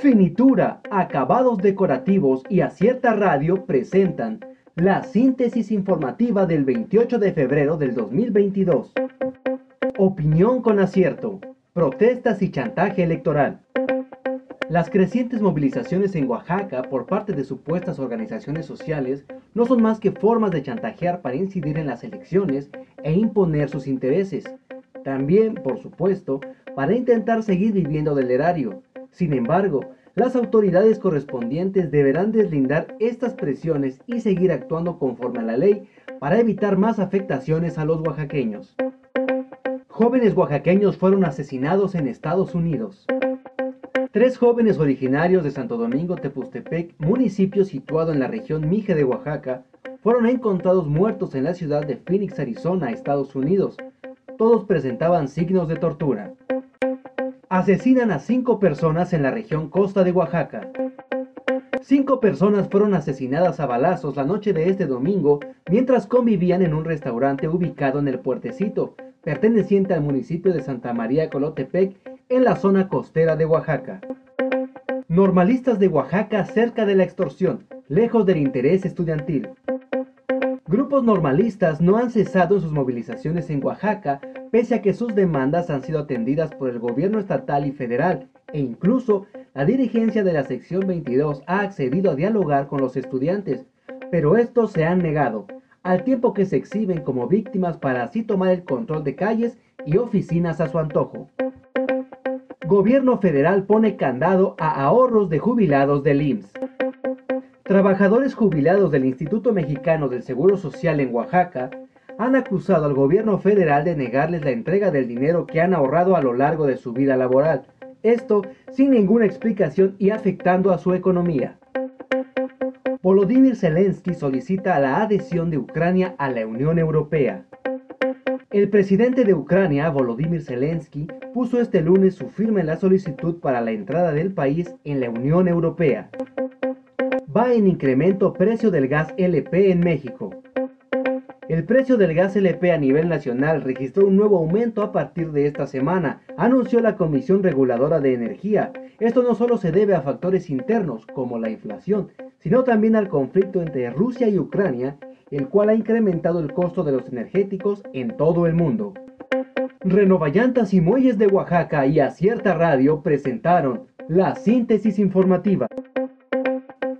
Finitura, acabados decorativos y acierta radio presentan la síntesis informativa del 28 de febrero del 2022. Opinión con acierto, protestas y chantaje electoral. Las crecientes movilizaciones en Oaxaca por parte de supuestas organizaciones sociales no son más que formas de chantajear para incidir en las elecciones e imponer sus intereses. También, por supuesto, para intentar seguir viviendo del erario. Sin embargo, las autoridades correspondientes deberán deslindar estas presiones y seguir actuando conforme a la ley para evitar más afectaciones a los oaxaqueños. Jóvenes oaxaqueños fueron asesinados en Estados Unidos. Tres jóvenes originarios de Santo Domingo Tepustepec, municipio situado en la región Mije de Oaxaca, fueron encontrados muertos en la ciudad de Phoenix, Arizona, Estados Unidos. Todos presentaban signos de tortura. Asesinan a cinco personas en la región costa de Oaxaca. Cinco personas fueron asesinadas a balazos la noche de este domingo mientras convivían en un restaurante ubicado en el puertecito, perteneciente al municipio de Santa María Colotepec, en la zona costera de Oaxaca. Normalistas de Oaxaca cerca de la extorsión, lejos del interés estudiantil. Grupos normalistas no han cesado sus movilizaciones en Oaxaca pese a que sus demandas han sido atendidas por el gobierno estatal y federal, e incluso la dirigencia de la sección 22 ha accedido a dialogar con los estudiantes, pero estos se han negado, al tiempo que se exhiben como víctimas para así tomar el control de calles y oficinas a su antojo. Gobierno federal pone candado a ahorros de jubilados del IMSS. Trabajadores jubilados del Instituto Mexicano del Seguro Social en Oaxaca han acusado al gobierno federal de negarles la entrega del dinero que han ahorrado a lo largo de su vida laboral, esto sin ninguna explicación y afectando a su economía. Volodymyr Zelensky solicita la adhesión de Ucrania a la Unión Europea. El presidente de Ucrania, Volodymyr Zelensky, puso este lunes su firma en la solicitud para la entrada del país en la Unión Europea. Va en incremento precio del gas LP en México. El precio del gas LP a nivel nacional registró un nuevo aumento a partir de esta semana, anunció la Comisión Reguladora de Energía. Esto no solo se debe a factores internos, como la inflación, sino también al conflicto entre Rusia y Ucrania, el cual ha incrementado el costo de los energéticos en todo el mundo. Renovallantas y Muelles de Oaxaca y Acierta Radio presentaron la síntesis informativa.